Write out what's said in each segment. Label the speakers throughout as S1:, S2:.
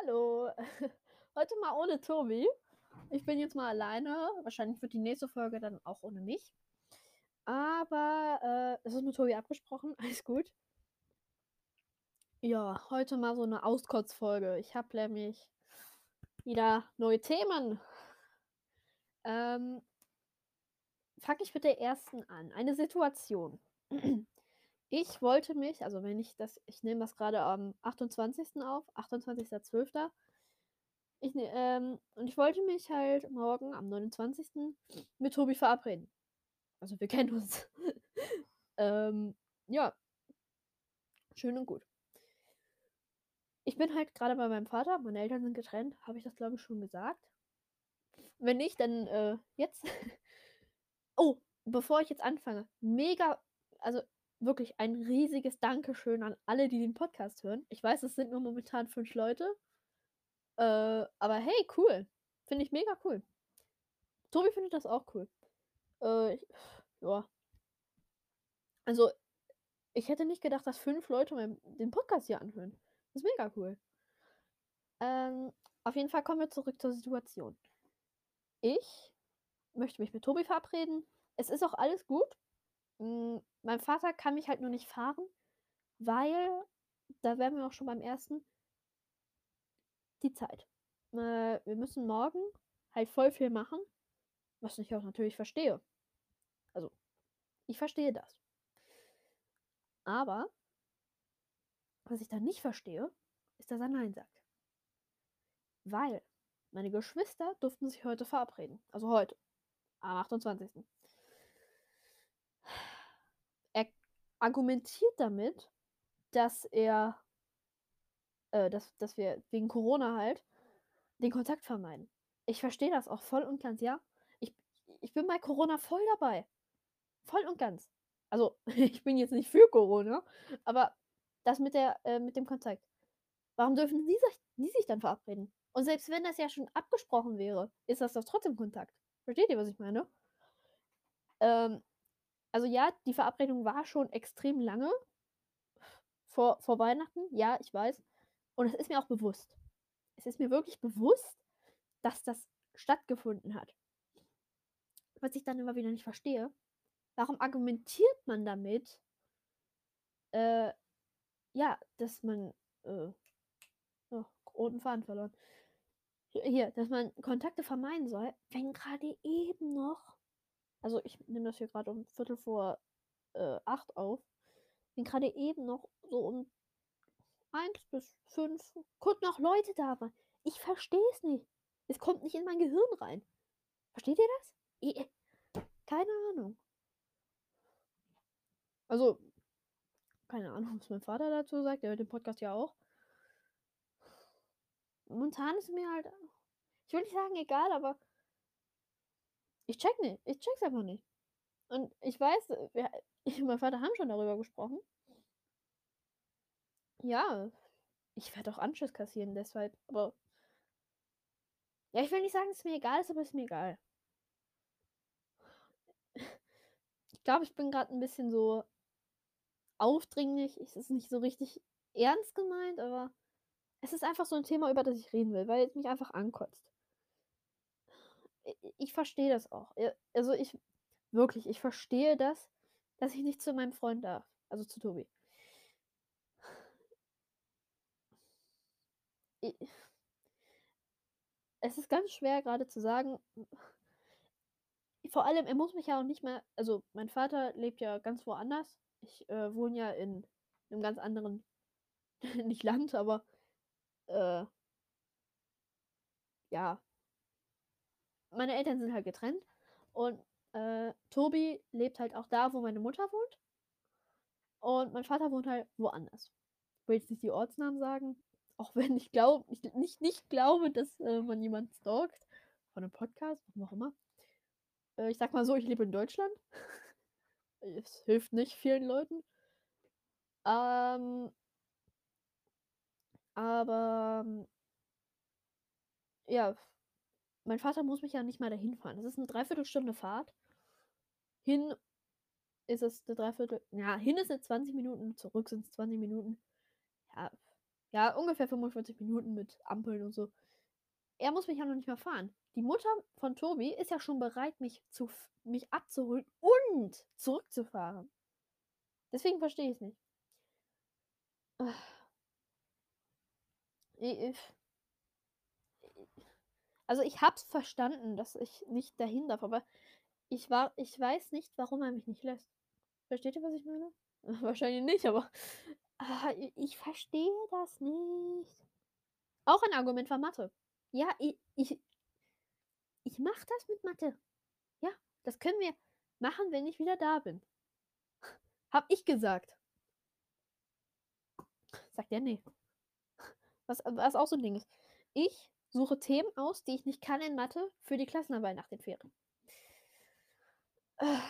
S1: Hallo, heute mal ohne Tobi. Ich bin jetzt mal alleine. Wahrscheinlich wird die nächste Folge dann auch ohne mich. Aber äh, es ist mit Tobi abgesprochen. Alles gut. Ja, heute mal so eine Auskotzfolge. Ich habe nämlich wieder neue Themen. Ähm, Fange ich mit der ersten an. Eine Situation. Ich wollte mich, also wenn ich das, ich nehme das gerade am 28. auf, 28.12. Ich, ne, ähm, und ich wollte mich halt morgen am 29. mit Tobi verabreden. Also wir kennen uns. ähm, ja. Schön und gut. Ich bin halt gerade bei meinem Vater. Meine Eltern sind getrennt. Habe ich das, glaube ich, schon gesagt? Wenn nicht, dann äh, jetzt. oh, bevor ich jetzt anfange. Mega, also wirklich ein riesiges Dankeschön an alle, die den Podcast hören. Ich weiß, es sind nur momentan fünf Leute. Äh, aber hey, cool. Finde ich mega cool. Tobi findet das auch cool. Äh, ja. Also, ich hätte nicht gedacht, dass fünf Leute meinen, den Podcast hier anhören. Das ist mega cool. Ähm, auf jeden Fall kommen wir zurück zur Situation. Ich möchte mich mit Tobi verabreden. Es ist auch alles gut. Hm, mein Vater kann mich halt nur nicht fahren, weil, da wären wir auch schon beim ersten, die Zeit. Äh, wir müssen morgen halt voll viel machen, was ich auch natürlich verstehe. Also, ich verstehe das. Aber, was ich dann nicht verstehe, ist, dass er Nein sagt. Weil meine Geschwister durften sich heute verabreden. Also heute, am 28 argumentiert damit, dass er, äh, dass, dass wir wegen Corona halt den Kontakt vermeiden. Ich verstehe das auch voll und ganz, ja. Ich, ich bin bei Corona voll dabei. Voll und ganz. Also, ich bin jetzt nicht für Corona, aber das mit, der, äh, mit dem Kontakt. Warum dürfen die sich, die sich dann verabreden? Und selbst wenn das ja schon abgesprochen wäre, ist das doch trotzdem Kontakt. Versteht ihr, was ich meine? Ähm, also ja, die Verabredung war schon extrem lange. Vor, vor Weihnachten, ja, ich weiß. Und es ist mir auch bewusst. Es ist mir wirklich bewusst, dass das stattgefunden hat. Was ich dann immer wieder nicht verstehe, warum argumentiert man damit, äh, ja, dass man, äh, oh, roten Faden verloren. Hier, dass man Kontakte vermeiden soll, wenn gerade eben noch also ich nehme das hier gerade um Viertel vor äh, acht auf. Bin gerade eben noch so um eins bis fünf kurz noch Leute da waren. Ich verstehe es nicht. Es kommt nicht in mein Gehirn rein. Versteht ihr das? Ich, keine Ahnung. Also, keine Ahnung, was mein Vater dazu sagt. Der hört den Podcast ja auch. Momentan ist mir halt, ich will nicht sagen egal, aber ich check nicht. Ich check's einfach nicht. Und ich weiß, wir, ich und mein Vater haben schon darüber gesprochen. Ja, ich werde auch Anschluss kassieren, deshalb, aber. Ja, ich will nicht sagen, dass es mir egal ist, aber es ist mir egal. Ich glaube, ich bin gerade ein bisschen so aufdringlich. Es ist nicht so richtig ernst gemeint, aber es ist einfach so ein Thema, über das ich reden will, weil es mich einfach ankotzt ich verstehe das auch. Also ich, wirklich, ich verstehe das, dass ich nicht zu meinem Freund darf. Also zu Tobi. Ich, es ist ganz schwer gerade zu sagen. Vor allem, er muss mich ja auch nicht mehr. Also, mein Vater lebt ja ganz woanders. Ich äh, wohne ja in einem ganz anderen, nicht Land, aber äh, ja, meine Eltern sind halt getrennt und äh, Tobi lebt halt auch da, wo meine Mutter wohnt. Und mein Vater wohnt halt woanders. Ich will jetzt nicht die Ortsnamen sagen, auch wenn ich glaube, ich nicht, nicht glaube, dass äh, man jemand stalkt. Von einem Podcast, warum auch immer. Äh, ich sag mal so, ich lebe in Deutschland. es hilft nicht vielen Leuten. Ähm, aber ja, mein Vater muss mich ja nicht mal dahin fahren. Das ist eine Dreiviertelstunde Fahrt. Hin ist es eine Dreiviertel. Ja, hin ist es 20 Minuten, zurück sind es 20 Minuten. Ja, Ja, ungefähr 45 Minuten mit Ampeln und so. Er muss mich ja noch nicht mehr fahren. Die Mutter von Tobi ist ja schon bereit, mich, zu, mich abzuholen und zurückzufahren. Deswegen verstehe ich es nicht. Ich, also ich hab's verstanden, dass ich nicht dahin darf, aber ich war, ich weiß nicht, warum er mich nicht lässt. Versteht ihr, was ich meine? Wahrscheinlich nicht, aber ah, ich verstehe das nicht. Auch ein Argument war Mathe. Ja, ich, ich, ich mach das mit Mathe. Ja, das können wir machen, wenn ich wieder da bin. Hab ich gesagt. Sagt er, nee. Was, was auch so ein Ding ist. Ich suche Themen aus, die ich nicht kann in Mathe, für die Klassenarbeit nach den Ferien.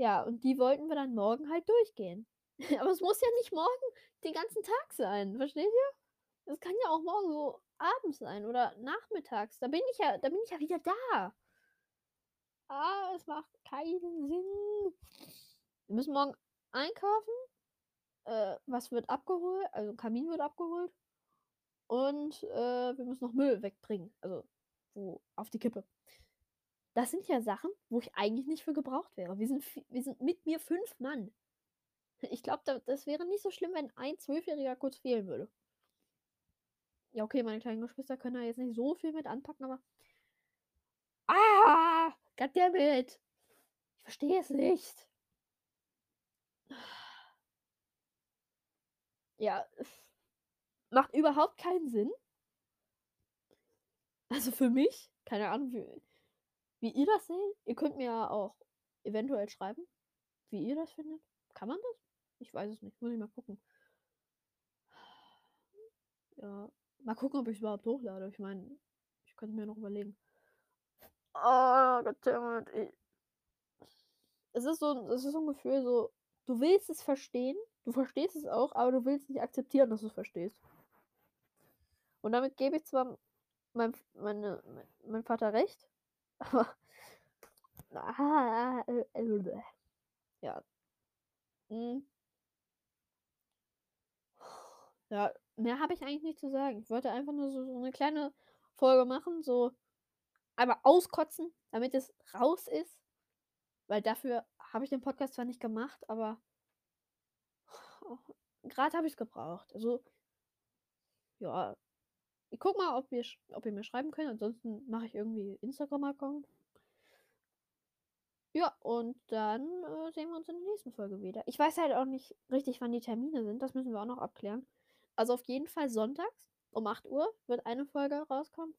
S1: Ja, und die wollten wir dann morgen halt durchgehen. Aber es muss ja nicht morgen den ganzen Tag sein, versteht ihr? Es kann ja auch morgen so abends sein oder nachmittags. Da bin ich ja, da bin ich ja wieder da. Ah, es macht keinen Sinn. Wir müssen morgen einkaufen. Äh, was wird abgeholt? Also Kamin wird abgeholt. Und äh, wir müssen noch Müll wegbringen. Also wo, auf die Kippe. Das sind ja Sachen, wo ich eigentlich nicht für gebraucht wäre. Wir sind, wir sind mit mir fünf Mann. Ich glaube, das wäre nicht so schlimm, wenn ein Zwölfjähriger kurz fehlen würde. Ja, okay, meine kleinen Geschwister können da jetzt nicht so viel mit anpacken, aber. Ah! Goddammit! Ich verstehe es nicht. Ja, macht überhaupt keinen Sinn. Also für mich, keine Ahnung, wie, wie ihr das seht. Ihr könnt mir ja auch eventuell schreiben, wie ihr das findet. Kann man das? Ich weiß es nicht. Muss ich mal gucken. Ja, mal gucken, ob ich es überhaupt hochlade. Ich meine, ich könnte mir noch überlegen. Oh, Goddammit. Es ist so, es ist so ein Gefühl, so, du willst es verstehen, du verstehst es auch, aber du willst nicht akzeptieren, dass du es verstehst. Und damit gebe ich zwar meinem meine, mein Vater recht, aber ah, äh, äh, ja. Hm. Ja, mehr habe ich eigentlich nicht zu sagen. Ich wollte einfach nur so, so eine kleine Folge machen, so einmal auskotzen, damit es raus ist. Weil dafür habe ich den Podcast zwar nicht gemacht, aber gerade habe ich es gebraucht. Also, ja. Ich guck mal, ob ihr, ob ihr mir schreiben könnt. Ansonsten mache ich irgendwie Instagram-Account. Ja, und dann äh, sehen wir uns in der nächsten Folge wieder. Ich weiß halt auch nicht richtig, wann die Termine sind. Das müssen wir auch noch abklären. Also auf jeden Fall sonntags um 8 Uhr wird eine Folge rauskommen.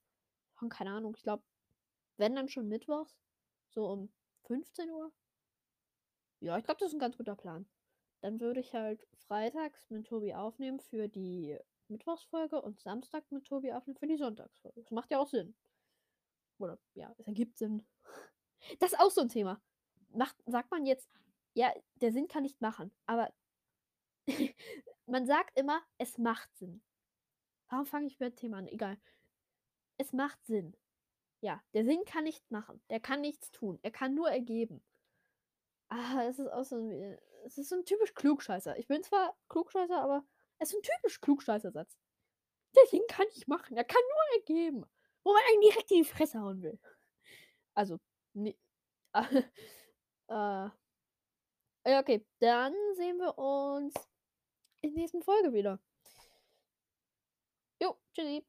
S1: Und keine Ahnung, ich glaube, wenn dann schon mittwochs, so um 15 Uhr. Ja, ich glaube, das ist ein ganz guter Plan. Dann würde ich halt freitags mit Tobi aufnehmen für die Mittwochsfolge und Samstag mit Tobi aufnehmen für die Sonntagsfolge. Das macht ja auch Sinn. Oder ja, es ergibt Sinn. Das ist auch so ein Thema. Macht, sagt man jetzt, ja, der Sinn kann nicht machen, aber man sagt immer, es macht Sinn. Warum fange ich mit dem Thema an? Egal. Es macht Sinn. Ja, der Sinn kann nicht machen. Der kann nichts tun. Er kann nur ergeben. Ah, es ist auch so ein, es ist so ein typisch Klugscheißer. Ich bin zwar Klugscheißer, aber es ist ein typisch Klugscheißer-Satz. Sinn kann nicht machen. Er kann nur ergeben. Wo man einen direkt in die Fresse hauen will. Also, nee. äh, okay. Dann sehen wir uns in der nächsten Folge wieder. Jo, tschüssi.